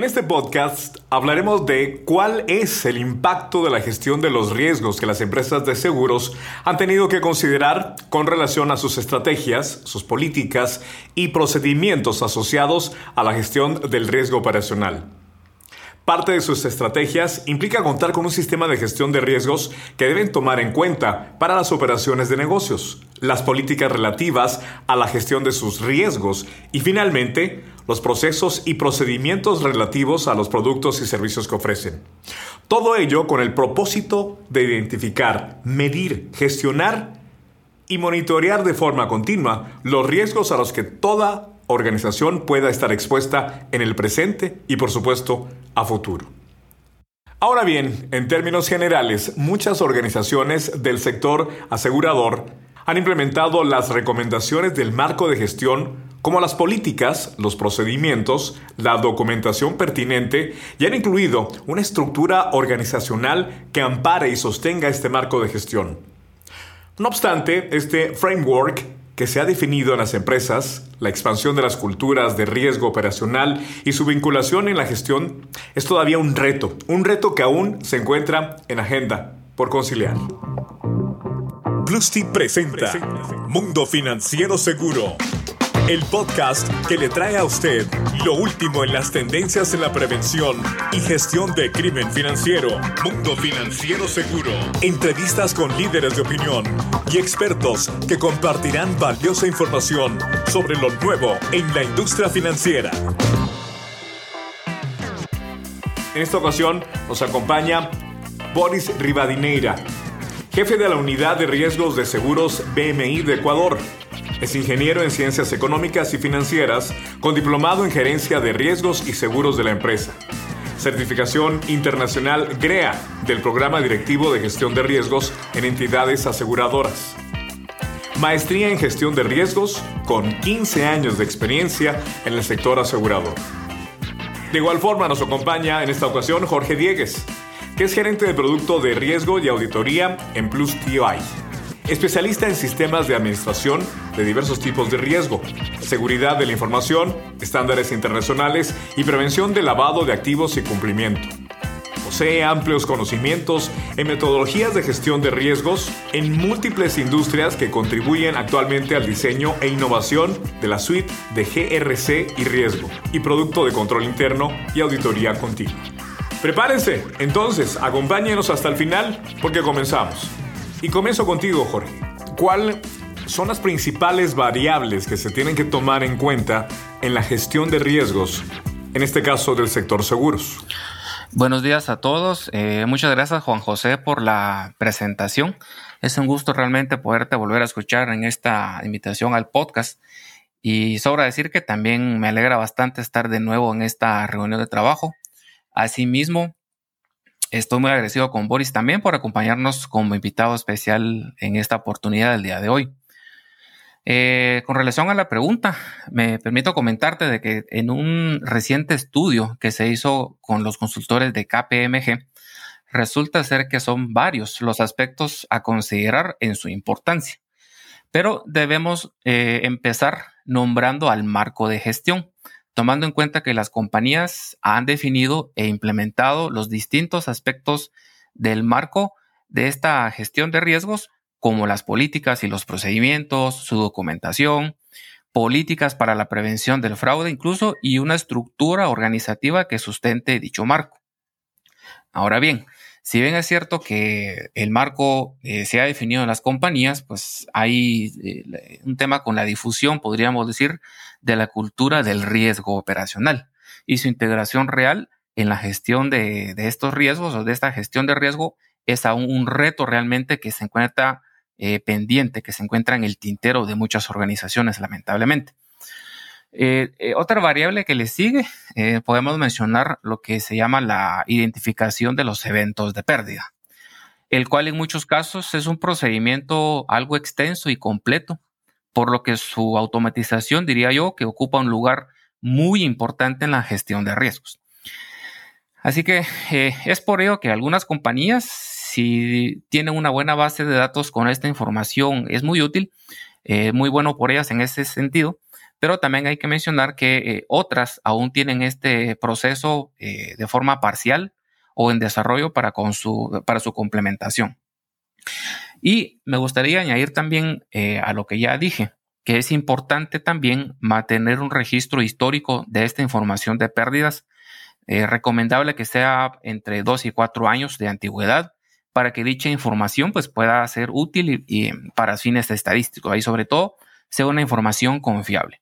En este podcast hablaremos de cuál es el impacto de la gestión de los riesgos que las empresas de seguros han tenido que considerar con relación a sus estrategias, sus políticas y procedimientos asociados a la gestión del riesgo operacional. Parte de sus estrategias implica contar con un sistema de gestión de riesgos que deben tomar en cuenta para las operaciones de negocios, las políticas relativas a la gestión de sus riesgos y finalmente los procesos y procedimientos relativos a los productos y servicios que ofrecen. Todo ello con el propósito de identificar, medir, gestionar y monitorear de forma continua los riesgos a los que toda organización pueda estar expuesta en el presente y por supuesto a futuro. Ahora bien, en términos generales, muchas organizaciones del sector asegurador han implementado las recomendaciones del marco de gestión como las políticas, los procedimientos, la documentación pertinente y han incluido una estructura organizacional que ampare y sostenga este marco de gestión. No obstante, este framework que se ha definido en las empresas, la expansión de las culturas de riesgo operacional y su vinculación en la gestión es todavía un reto, un reto que aún se encuentra en agenda por conciliar. Plusty presenta Mundo Financiero Seguro el podcast que le trae a usted lo último en las tendencias en la prevención y gestión de crimen financiero. Mundo Financiero Seguro. Entrevistas con líderes de opinión y expertos que compartirán valiosa información sobre lo nuevo en la industria financiera. En esta ocasión nos acompaña Boris Rivadineira, jefe de la Unidad de Riesgos de Seguros BMI de Ecuador es ingeniero en ciencias económicas y financieras con diplomado en gerencia de riesgos y seguros de la empresa. Certificación internacional GREA del Programa Directivo de Gestión de Riesgos en entidades aseguradoras. Maestría en gestión de riesgos con 15 años de experiencia en el sector asegurador. De igual forma nos acompaña en esta ocasión Jorge Diegues, que es gerente de producto de riesgo y auditoría en Plus TI especialista en sistemas de administración de diversos tipos de riesgo, seguridad de la información, estándares internacionales y prevención de lavado de activos y cumplimiento. Posee amplios conocimientos en metodologías de gestión de riesgos en múltiples industrias que contribuyen actualmente al diseño e innovación de la suite de GRC y riesgo y producto de control interno y auditoría continua. Prepárense, entonces, acompáñenos hasta el final porque comenzamos. Y comienzo contigo, Jorge. ¿Cuáles son las principales variables que se tienen que tomar en cuenta en la gestión de riesgos, en este caso del sector seguros? Buenos días a todos. Eh, muchas gracias Juan José por la presentación. Es un gusto realmente poderte volver a escuchar en esta invitación al podcast. Y sobra decir que también me alegra bastante estar de nuevo en esta reunión de trabajo. Asimismo, Estoy muy agradecido con Boris también por acompañarnos como invitado especial en esta oportunidad del día de hoy. Eh, con relación a la pregunta, me permito comentarte de que en un reciente estudio que se hizo con los consultores de KPMG, resulta ser que son varios los aspectos a considerar en su importancia. Pero debemos eh, empezar nombrando al marco de gestión, tomando en cuenta que las compañías han definido e implementado los distintos aspectos del marco de esta gestión de riesgos, como las políticas y los procedimientos, su documentación, políticas para la prevención del fraude incluso y una estructura organizativa que sustente dicho marco. Ahora bien, si bien es cierto que el marco eh, se ha definido en las compañías, pues hay eh, un tema con la difusión, podríamos decir, de la cultura del riesgo operacional y su integración real en la gestión de, estos riesgos o de esta gestión de riesgo es aún un reto realmente que se encuentra eh, pendiente, que se encuentra en el tintero de muchas organizaciones, lamentablemente. Eh, eh, otra variable que le sigue, eh, podemos mencionar lo que se llama la identificación de los eventos de pérdida, el cual en muchos casos es un procedimiento algo extenso y completo, por lo que su automatización, diría yo, que ocupa un lugar muy importante en la gestión de riesgos. Así que es por ello que algunas compañías, si tienen una buena base de datos con esta información, es muy útil, muy bueno por ellas en ese sentido, pero también hay que mencionar que eh, otras aún tienen este proceso eh, de forma parcial o en desarrollo para, su, para su complementación. Y me gustaría añadir también eh, a lo que ya dije, que es importante también mantener un registro histórico de esta información de pérdidas. recomendable que sea entre dos y cuatro años de antigüedad para que dicha información pues, pueda ser útil para fines estadísticos y sobre todo sea una información confiable.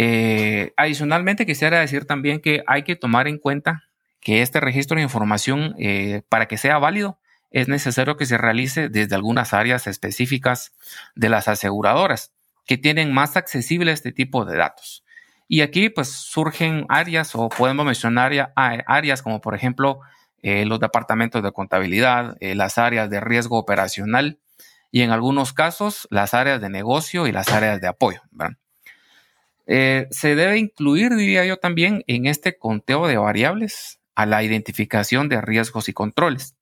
Eh, adicionalmente, quisiera decir también que hay que tomar en cuenta que este registro de información, eh, para que sea válido, es necesario que se realice desde algunas áreas específicas de las aseguradoras que tienen más accesible este tipo de datos. Y aquí pues surgen áreas o podemos mencionar áreas como por ejemplo eh, los departamentos de contabilidad, las áreas de riesgo operacional y en algunos casos las áreas de negocio y las áreas de apoyo. Eh, se debe incluir, diría yo también, en este conteo de variables a la identificación de riesgos y controles,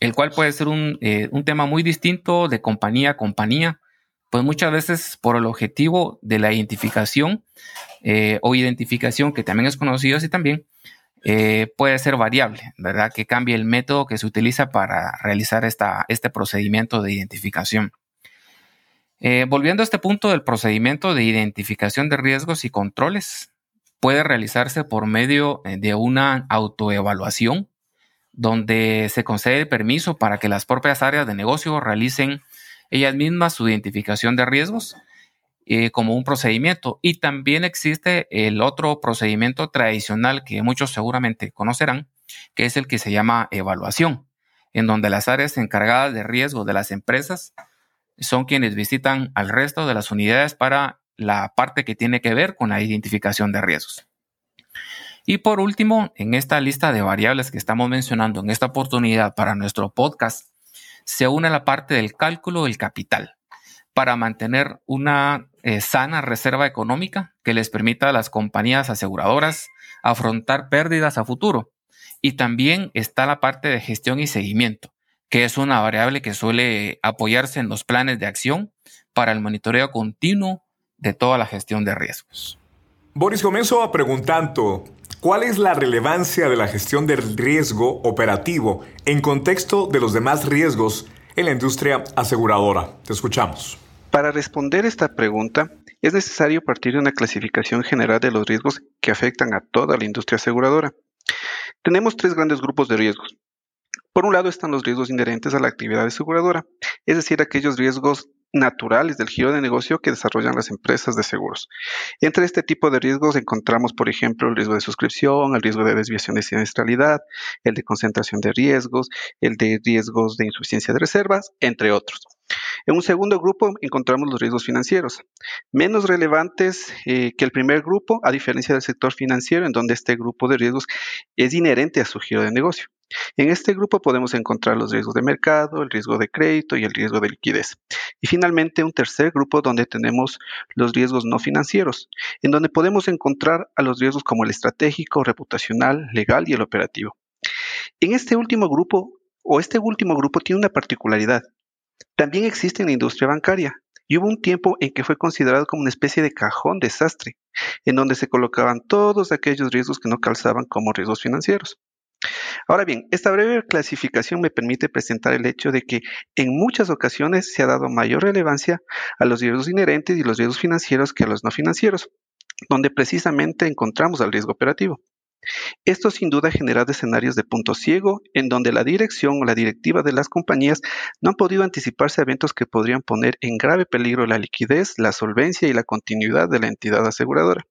el cual puede ser un, eh, tema muy distinto de compañía a compañía, pues muchas veces por el objetivo de la identificación eh, o identificación que también es conocido así también, puede ser variable, ¿verdad? Que cambie el método que se utiliza para realizar esta, este procedimiento de identificación. Eh, volviendo a este punto del procedimiento de identificación de riesgos y controles, puede realizarse por medio eh, de una autoevaluación donde se concede permiso para que las propias áreas de negocio realicen ellas mismas su identificación de riesgos eh, como un procedimiento. Y también existe el otro procedimiento tradicional que muchos seguramente conocerán, que es el que se llama evaluación, en donde las áreas encargadas de riesgo de las empresas son quienes visitan al resto de las unidades para la parte que tiene que ver con la identificación de riesgos. Y por último, en esta lista de variables que estamos mencionando en esta oportunidad para nuestro podcast, se une la parte del cálculo del capital para mantener una eh, sana reserva económica que les permita a las compañías aseguradoras afrontar pérdidas a futuro. Y también está la parte de gestión y seguimiento, que es una variable que suele apoyarse en los planes de acción para el monitoreo continuo de toda la gestión de riesgos. Boris, comienzo preguntando, ¿cuál es la relevancia de la gestión del riesgo operativo en contexto de los demás riesgos en la industria aseguradora? Te escuchamos. Para responder esta pregunta, es necesario partir de una clasificación general de los riesgos que afectan a toda la industria aseguradora. Tenemos tres grandes grupos de riesgos, por un lado están los riesgos inherentes a la actividad aseguradora, es decir, aquellos riesgos naturales del giro de negocio que desarrollan las empresas de seguros. Entre este tipo de riesgos encontramos, por ejemplo, el riesgo de suscripción, el riesgo de desviación de siniestralidad, el de concentración de riesgos, el de riesgos de insuficiencia de reservas, entre otros. En un segundo grupo encontramos los riesgos financieros, menos relevantes eh, que el primer grupo, a diferencia del sector financiero, en donde este grupo de riesgos es inherente a su giro de negocio. En este grupo podemos encontrar los riesgos de mercado, el riesgo de crédito y el riesgo de liquidez. Y finalmente un tercer grupo donde tenemos los riesgos no financieros, en donde podemos encontrar a los riesgos como el estratégico, reputacional, legal y el operativo. En este último grupo, o este último grupo tiene una particularidad. También existe en la industria bancaria, y hubo un tiempo en que fue considerado como una especie de cajón desastre, en donde se colocaban todos aquellos riesgos que no calzaban como riesgos financieros. Ahora bien, esta breve clasificación me permite presentar el hecho de que en muchas ocasiones se ha dado mayor relevancia a los riesgos inherentes y los riesgos financieros que a los no financieros, donde precisamente encontramos al riesgo operativo. Esto sin duda ha generado escenarios de punto ciego en donde la dirección o la directiva de las compañías no han podido anticiparse a eventos que podrían poner en grave peligro la liquidez, la solvencia y la continuidad de la entidad aseguradora.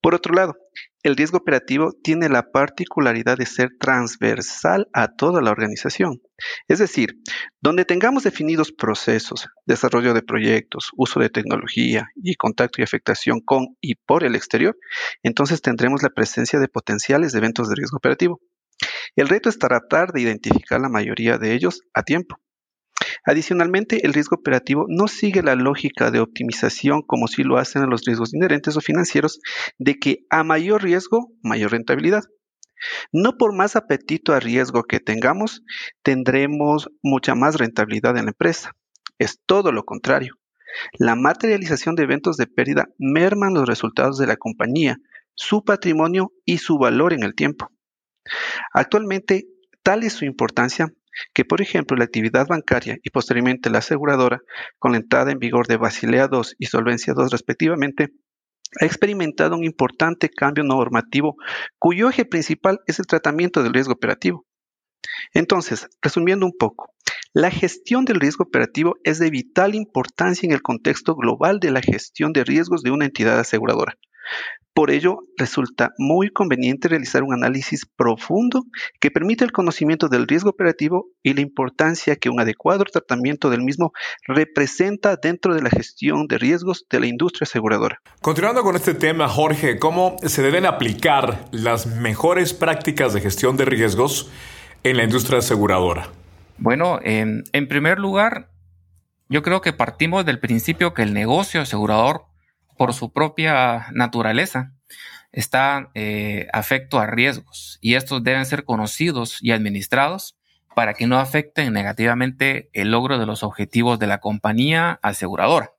Por otro lado, el riesgo operativo tiene la particularidad de ser transversal a toda la organización. Es decir, donde tengamos definidos procesos, desarrollo de proyectos, uso de tecnología y contacto y afectación con y por el exterior, entonces tendremos la presencia de potenciales eventos de riesgo operativo. El reto es tratar de identificar la mayoría de ellos a tiempo. Adicionalmente, el riesgo operativo no sigue la lógica de optimización como si lo hacen los riesgos inherentes o financieros, de que a mayor riesgo, mayor rentabilidad. No por más apetito a riesgo que tengamos, tendremos mucha más rentabilidad en la empresa. Es todo lo contrario. la materialización de eventos de pérdida merman los resultados de la compañía, su patrimonio y su valor en el tiempo. Actualmente, tal es su importancia que, por ejemplo, la actividad bancaria y posteriormente la aseguradora, con la entrada en vigor de Basilea II y Solvencia II respectivamente, ha experimentado un importante cambio normativo cuyo eje principal es el tratamiento del riesgo operativo. Entonces, resumiendo un poco, la gestión del riesgo operativo es de vital importancia en el contexto global de la gestión de riesgos de una entidad aseguradora. Por ello, resulta muy conveniente realizar un análisis profundo que permita el conocimiento del riesgo operativo y la importancia que un adecuado tratamiento del mismo representa dentro de la gestión de riesgos de la industria aseguradora. Continuando con este tema, Jorge, ¿cómo se deben aplicar las mejores prácticas de gestión de riesgos en la industria aseguradora? Bueno, en, en primer lugar, yo creo que partimos del principio que el negocio asegurador por su propia naturaleza, está eh, afecto a riesgos y estos deben ser conocidos y administrados para que no afecten negativamente el logro de los objetivos de la compañía aseguradora.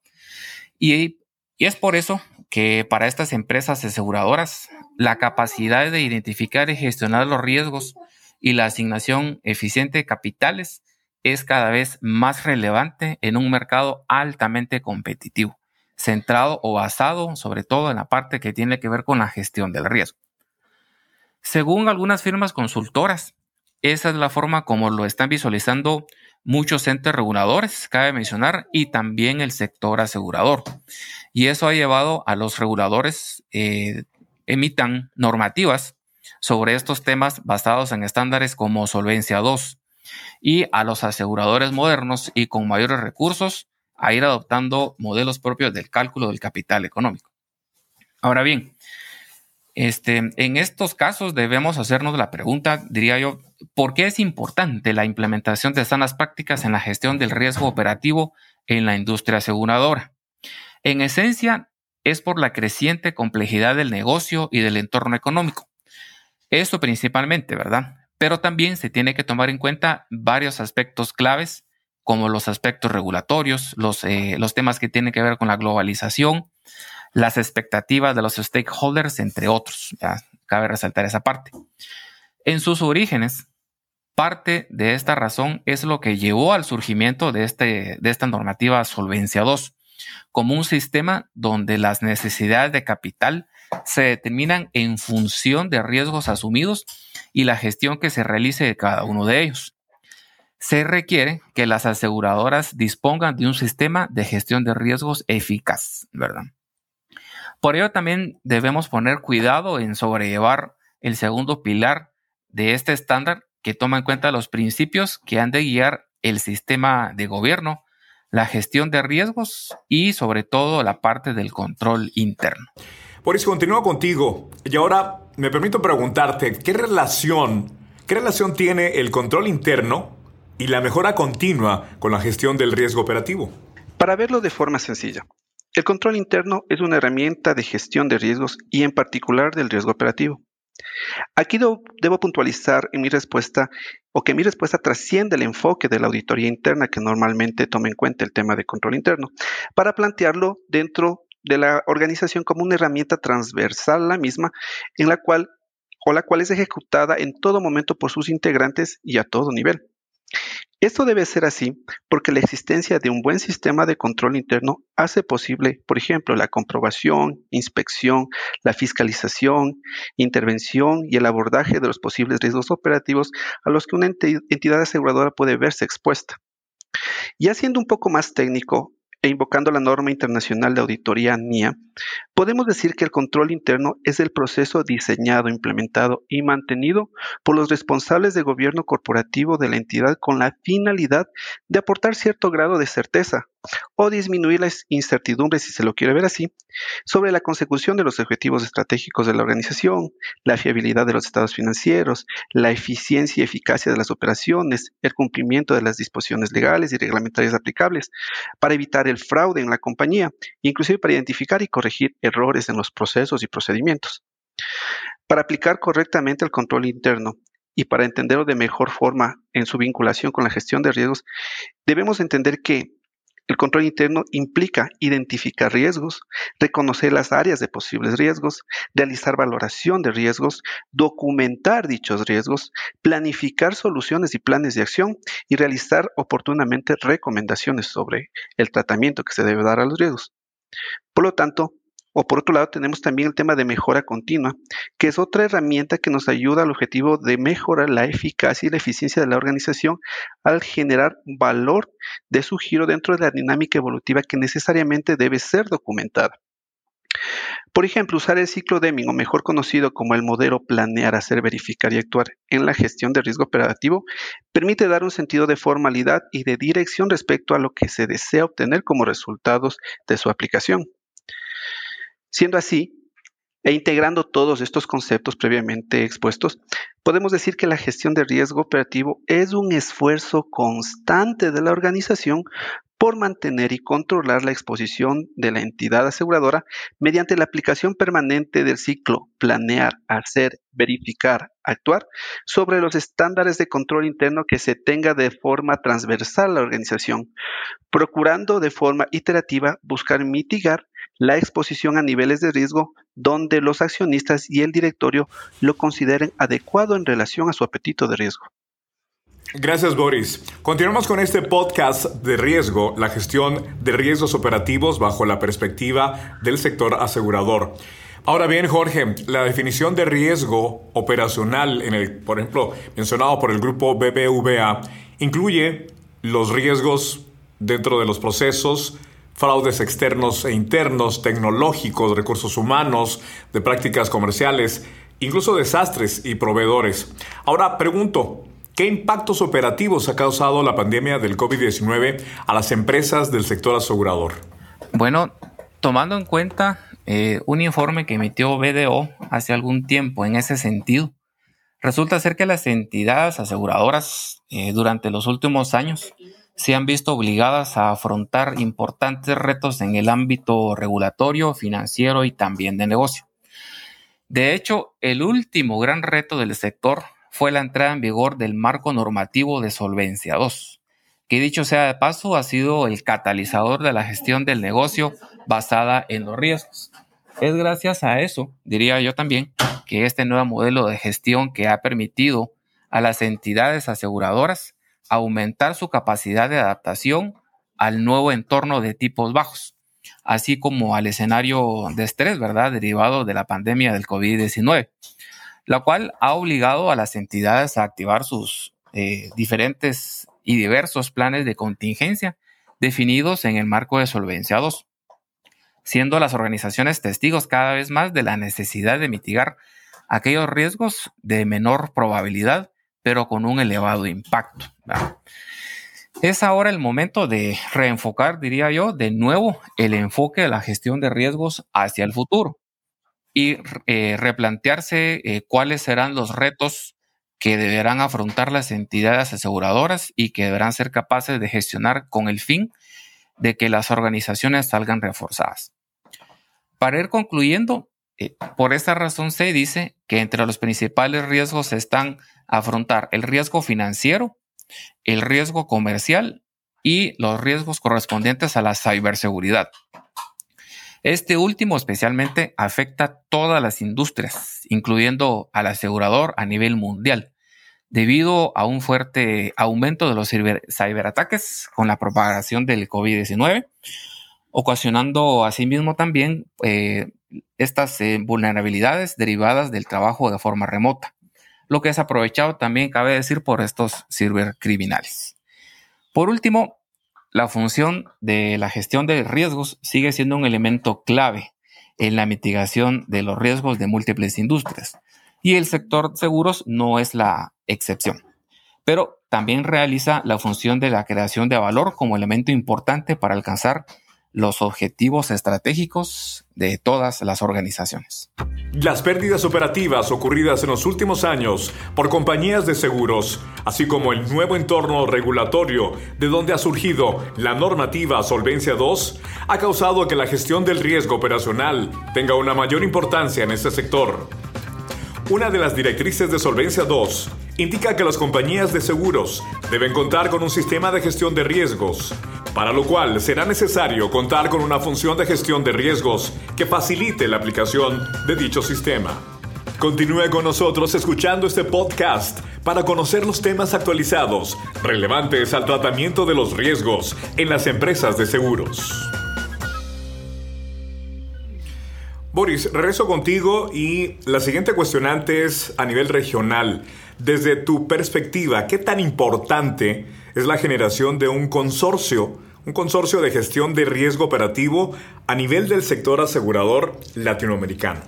Y, y es por eso que para estas empresas aseguradoras la capacidad de identificar y gestionar los riesgos y la asignación eficiente de capitales es cada vez más relevante en un mercado altamente competitivo centrado o basado sobre todo en la parte que tiene que ver con la gestión del riesgo. Según algunas firmas consultoras, esa es la forma como lo están visualizando muchos entes reguladores, cabe mencionar, y también el sector asegurador. Y eso ha llevado a los reguladores eh, emitan normativas sobre estos temas basados en estándares como Solvencia 2 y a los aseguradores modernos y con mayores recursos a ir adoptando modelos propios del cálculo del capital económico. Ahora bien, este, en estos casos debemos hacernos la pregunta, diría yo, ¿por qué es importante la implementación de sanas prácticas en la gestión del riesgo operativo en la industria aseguradora? En esencia, es por la creciente complejidad del negocio y del entorno económico. Eso principalmente, ¿verdad? Pero también se tiene que tomar en cuenta varios aspectos claves como los aspectos regulatorios, los, eh, los temas que tienen que ver con la globalización, las expectativas de los stakeholders, entre otros. cabe resaltar esa parte. En sus orígenes, parte de esta razón es lo que llevó al surgimiento de, este, de esta normativa Solvencia 2, como un sistema donde las necesidades de capital se determinan en función de riesgos asumidos y la gestión que se realice de cada uno de ellos se requiere que las aseguradoras dispongan de un sistema de gestión de riesgos eficaz, ¿verdad? Por ello también debemos poner cuidado en sobrellevar el segundo pilar de este estándar que toma en cuenta los principios que han de guiar el sistema de gobierno, la gestión de riesgos y sobre todo la parte del control interno. Por eso continúo contigo y ahora me permito preguntarte, ¿qué relación, qué relación tiene el control interno y la mejora continua con la gestión del riesgo operativo? Para verlo de forma sencilla, el control interno es una herramienta de gestión de riesgos y en particular del riesgo operativo. Aquí debo, puntualizar en mi respuesta o que mi respuesta trasciende el enfoque de la auditoría interna que normalmente toma en cuenta el tema de control interno, para plantearlo dentro de la organización como una herramienta transversal la misma en la cual o la cual es ejecutada en todo momento por sus integrantes y a todo nivel. Esto debe ser así porque la existencia de un buen sistema de control interno hace posible, por ejemplo, la comprobación, inspección, la fiscalización, intervención y el abordaje de los posibles riesgos operativos a los que una entidad aseguradora puede verse expuesta. Y haciendo un poco más técnico, e invocando la norma internacional de auditoría NIA, podemos decir que el control interno es el proceso diseñado, implementado y mantenido por los responsables de gobierno corporativo de la entidad con la finalidad de aportar cierto grado de certeza o disminuir las incertidumbres, si se lo quiere ver así, sobre la consecución de los objetivos estratégicos de la organización, la fiabilidad de los estados financieros, la eficiencia y eficacia de las operaciones, el cumplimiento de las disposiciones legales y reglamentarias aplicables, para evitar el fraude en la compañía, inclusive para identificar y corregir errores en los procesos y procedimientos. Para aplicar correctamente el control interno y para entenderlo de mejor forma en su vinculación con la gestión de riesgos, debemos entender que El control interno implica identificar riesgos, reconocer las áreas de posibles riesgos, realizar valoración de riesgos, documentar dichos riesgos, planificar soluciones y planes de acción y realizar oportunamente recomendaciones sobre el tratamiento que se debe dar a los riesgos. Por lo tanto, o por otro lado, tenemos también el tema de mejora continua, que es otra herramienta que nos ayuda al objetivo de mejorar la eficacia y la eficiencia de la organización al generar valor de su giro dentro de la dinámica evolutiva que necesariamente debe ser documentada. Por ejemplo, usar el ciclo Deming, o mejor conocido como el modelo planear, hacer, verificar y actuar en la gestión de riesgo operativo, permite dar un sentido de formalidad y de dirección respecto a lo que se desea obtener como resultados de su aplicación. Siendo así, e integrando todos estos conceptos previamente expuestos, podemos decir que la gestión de riesgo operativo es un esfuerzo constante de la organización por mantener y controlar la exposición de la entidad aseguradora mediante la aplicación permanente del ciclo planear, hacer, verificar, actuar sobre los estándares de control interno que se tenga de forma transversal a la organización, procurando de forma iterativa buscar mitigar la exposición a niveles de riesgo donde los accionistas y el directorio lo consideren adecuado en relación a su apetito de riesgo. Gracias, Boris. Continuamos con este podcast de riesgo, la gestión de riesgos operativos bajo la perspectiva del sector asegurador. Ahora bien, Jorge, la definición de riesgo operacional, en el, por ejemplo, mencionado por el grupo BBVA, incluye los riesgos dentro de los procesos, fraudes externos e internos, tecnológicos, recursos humanos, de prácticas comerciales, incluso desastres y proveedores. Ahora pregunto, ¿qué impactos operativos ha causado la pandemia del COVID-19 a las empresas del sector asegurador? Bueno, tomando en cuenta eh, un informe que emitió BDO hace algún tiempo en ese sentido, resulta ser que las entidades aseguradoras eh, durante los últimos años se han visto obligadas a afrontar importantes retos en el ámbito regulatorio, financiero y también de negocio. De hecho, el último gran reto del sector fue la entrada en vigor del marco normativo de Solvencia II, que dicho sea de paso ha sido el catalizador de la gestión del negocio basada en los riesgos. Es gracias a eso, diría yo también, que este nuevo modelo de gestión que ha permitido a las entidades aseguradoras aumentar su capacidad de adaptación al nuevo entorno de tipos bajos, así como al escenario de estrés, ¿verdad? Derivado de la pandemia del COVID-19, la cual ha obligado a las entidades a activar sus eh, diferentes y diversos planes de contingencia definidos en el marco de Solvencia II, siendo las organizaciones testigos cada vez más de la necesidad de mitigar aquellos riesgos de menor probabilidad pero con un elevado impacto. Es ahora el momento de reenfocar, diría yo, de nuevo el enfoque de la gestión de riesgos hacia el futuro y eh, replantearse eh, cuáles serán los retos que deberán afrontar las entidades aseguradoras y que deberán ser capaces de gestionar con el fin de que las organizaciones salgan reforzadas. Para ir concluyendo, eh, por esta razón se dice que entre los principales riesgos están afrontar el riesgo financiero, el riesgo comercial y los riesgos correspondientes a la ciberseguridad. Este último especialmente afecta todas las industrias, incluyendo al asegurador a nivel mundial, debido a un fuerte aumento de los ciberataques con la propagación del COVID-19, ocasionando asimismo también eh, estas eh, vulnerabilidades derivadas del trabajo de forma remota lo que es aprovechado también, cabe decir, por estos cibercriminales. Por último, la función de la gestión de riesgos sigue siendo un elemento clave en la mitigación de los riesgos de múltiples industrias, y el sector seguros no es la excepción. Pero también realiza la función de la creación de valor como elemento importante para alcanzar los objetivos estratégicos de todas las organizaciones. Las pérdidas operativas ocurridas en los últimos años por compañías de seguros, así como el nuevo entorno regulatorio de donde ha surgido la normativa Solvencia II, ha causado que la gestión del riesgo operacional tenga una mayor importancia en este sector. Una de las directrices de Solvencia II indica que las compañías de seguros deben contar con un sistema de gestión de riesgos para lo cual será necesario contar con una función de gestión de riesgos que facilite la aplicación de dicho sistema. Continúe con nosotros escuchando este podcast para conocer los temas actualizados relevantes al tratamiento de los riesgos en las empresas de seguros. Boris, regreso contigo y la siguiente cuestionante es a nivel regional. Desde tu perspectiva, ¿qué tan importante es la generación de un consorcio, un consorcio de gestión de riesgo operativo a nivel del sector asegurador latinoamericano?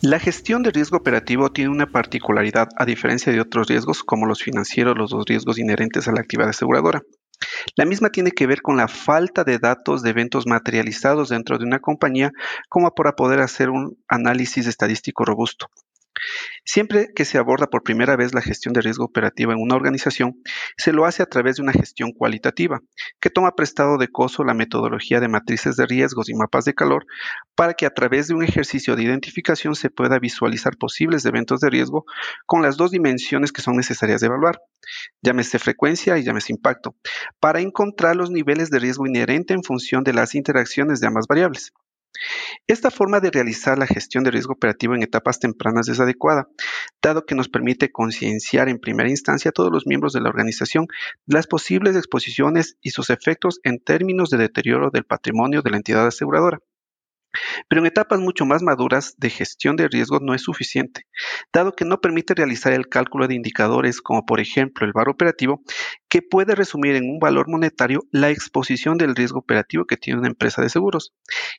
La gestión de riesgo operativo tiene una particularidad a diferencia de otros riesgos como los financieros, los dos riesgos inherentes a la actividad aseguradora. La misma tiene que ver con la falta de datos de eventos materializados dentro de una compañía como para poder hacer un análisis estadístico robusto. Siempre que se aborda por primera vez la gestión de riesgo operativo en una organización, se lo hace a través de una gestión cualitativa, que toma prestado de coso la metodología de matrices de riesgos y mapas de calor para que a través de un ejercicio de identificación se pueda visualizar posibles eventos de riesgo con las dos dimensiones que son necesarias de evaluar, llámese frecuencia y llámese impacto, para encontrar los niveles de riesgo inherente en función de las interacciones de ambas variables. Esta forma de realizar la gestión de riesgo operativo en etapas tempranas es adecuada, dado que nos permite concienciar en primera instancia a todos los miembros de la organización las posibles exposiciones y sus efectos en términos de deterioro del patrimonio de la entidad aseguradora. Pero en etapas mucho más maduras de gestión de riesgos no es suficiente, dado que no permite realizar el cálculo de indicadores como por ejemplo el VAR operativo, que puede resumir en un valor monetario la exposición del riesgo operativo que tiene una empresa de seguros,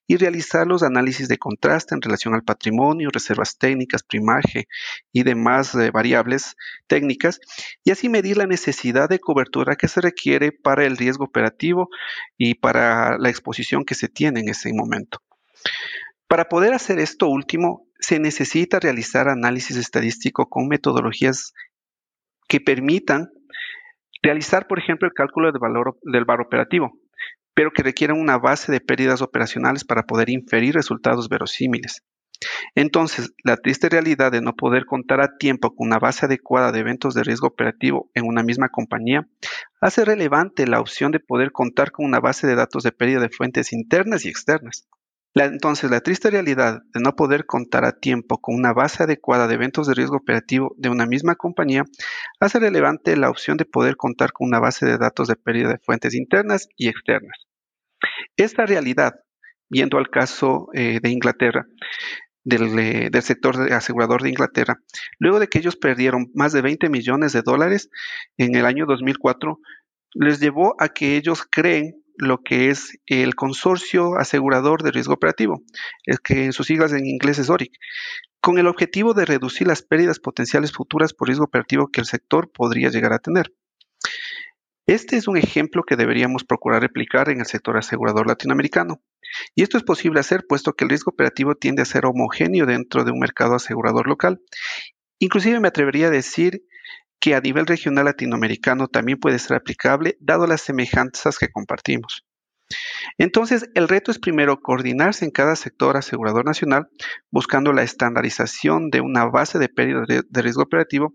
y realizar los análisis de contraste en relación al patrimonio, reservas técnicas, primaje y demás eh, variables técnicas, y así medir la necesidad de cobertura que se requiere para el riesgo operativo y para la exposición que se tiene en ese momento. Para poder hacer esto último, se necesita realizar análisis estadístico con metodologías que permitan realizar, por ejemplo, el cálculo del valor del bar operativo, pero que requieran una base de pérdidas operacionales para poder inferir resultados verosímiles. Entonces, la triste realidad de no poder contar a tiempo con una base adecuada de eventos de riesgo operativo en una misma compañía hace relevante la opción de poder contar con una base de datos de pérdida de fuentes internas y externas entonces, la triste realidad de no poder contar a tiempo con una base adecuada de eventos de riesgo operativo de una misma compañía hace relevante la opción de poder contar con una base de datos de pérdida de fuentes internas y externas. Esta realidad, viendo al caso eh, de Inglaterra, del, eh, del, sector asegurador de Inglaterra, luego de que ellos perdieron más de 20 millones de dólares en el año 2004, les llevó a que ellos creen lo que es el consorcio asegurador de riesgo operativo, es que en sus siglas en inglés es ORIC, con el objetivo de reducir las pérdidas potenciales futuras por riesgo operativo que el sector podría llegar a tener. Este es un ejemplo que deberíamos procurar replicar en el sector asegurador latinoamericano. Y esto es posible hacer puesto que el riesgo operativo tiende a ser homogéneo dentro de un mercado asegurador local. Inclusive me atrevería a decir que a nivel regional latinoamericano también puede ser aplicable, dado las semejanzas que compartimos. Entonces, el reto es primero coordinarse en cada sector asegurador nacional, buscando la estandarización de una base de pérdida de riesgo operativo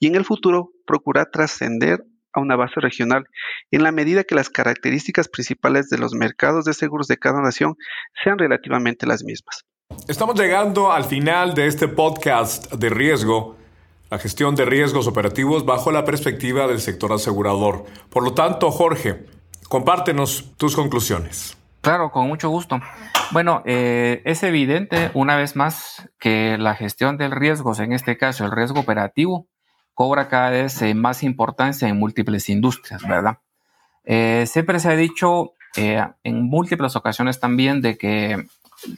y en el futuro procurar trascender a una base regional en la medida que las características principales de los mercados de seguros de cada nación sean relativamente las mismas. Estamos llegando al final de este podcast de riesgo la gestión de riesgos operativos bajo la perspectiva del sector asegurador. Por lo tanto, Jorge, compártenos tus conclusiones. Claro, con mucho gusto. Bueno, eh, es evidente una vez más que la gestión del riesgos, en este caso el riesgo operativo, cobra cada vez eh, más importancia en múltiples industrias, ¿verdad? Eh, siempre se ha dicho en múltiples ocasiones también de que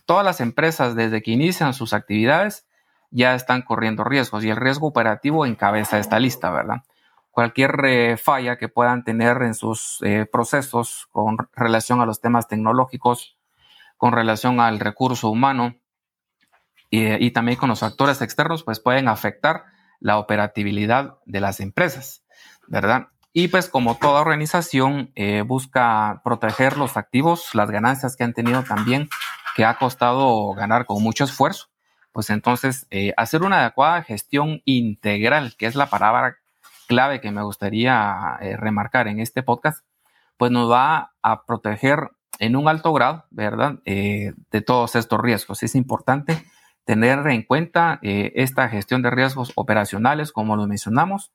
todas las empresas desde que inician sus actividades ya están corriendo riesgos y el riesgo operativo encabeza esta lista, ¿verdad? Cualquier eh, falla que puedan tener en sus eh, procesos con relación a los temas tecnológicos, con relación al recurso humano y, también con los factores externos, pues pueden afectar la operatividad de las empresas, ¿verdad? Y pues como toda organización eh, busca proteger los activos, las ganancias que han tenido también, que ha costado ganar con mucho esfuerzo pues entonces eh, hacer una adecuada gestión integral, que es la palabra clave que me gustaría eh, remarcar en este podcast, pues nos va a proteger en un alto grado, ¿verdad? Eh, de todos estos riesgos. Es importante tener en cuenta eh, esta gestión de riesgos operacionales, como lo mencionamos.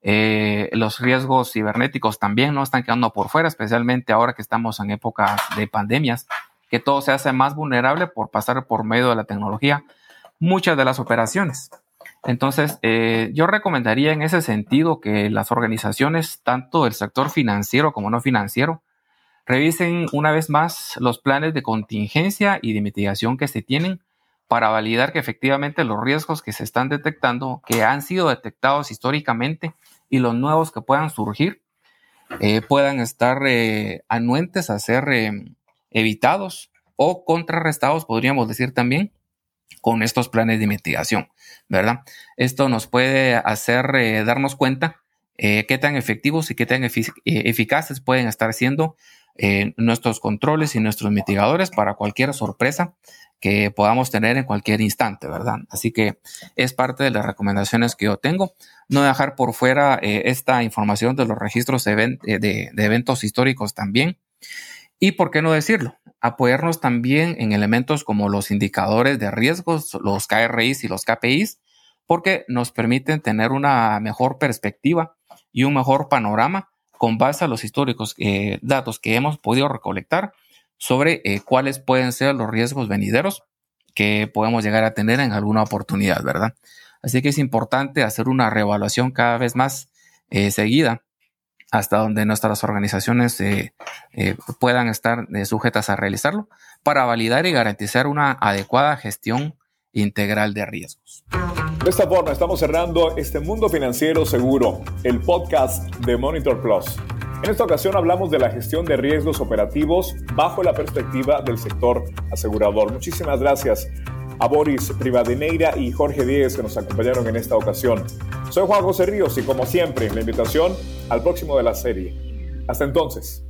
Los riesgos cibernéticos también no están quedando por fuera, especialmente ahora que estamos en épocas de pandemias, que todo se hace más vulnerable por pasar por medio de la tecnología muchas de las operaciones. Entonces, yo recomendaría en ese sentido que las organizaciones, tanto del sector financiero como no financiero, Revisen una vez más los planes de contingencia y de mitigación que se tienen para validar que efectivamente los riesgos que se están detectando, que han sido detectados históricamente y los nuevos que puedan surgir, eh, puedan estar eh, anuentes a ser eh, evitados o contrarrestados, podríamos decir también, con estos planes de mitigación, ¿verdad? Esto nos puede hacer darnos cuenta qué tan efectivos y qué tan eficaces pueden estar siendo nuestros controles y nuestros mitigadores para cualquier sorpresa que podamos tener en cualquier instante, ¿verdad? Así que es parte de las recomendaciones que yo tengo. No dejar por fuera eh, esta información de los registros de, eventos históricos también. Y por qué no decirlo, apoyarnos también en elementos como los indicadores de riesgos, los KRIs y los KPIs, porque nos permiten tener una mejor perspectiva y un mejor panorama con base a los históricos eh, datos que hemos podido recolectar sobre eh, cuáles pueden ser los riesgos venideros que podemos llegar a tener en alguna oportunidad, ¿verdad? Así que es importante hacer una reevaluación cada vez más eh, seguida hasta donde nuestras organizaciones puedan estar sujetas a realizarlo para validar y garantizar una adecuada gestión integral de riesgos. De esta forma estamos cerrando este Mundo Financiero Seguro, el podcast de Monitor Plus. En esta ocasión hablamos de la gestión de riesgos operativos bajo la perspectiva del sector asegurador. Muchísimas gracias a Boris Privadeneira y Jorge Díez que nos acompañaron en esta ocasión. Soy Juan José Ríos y como siempre, la invitación al próximo de la serie. Hasta entonces.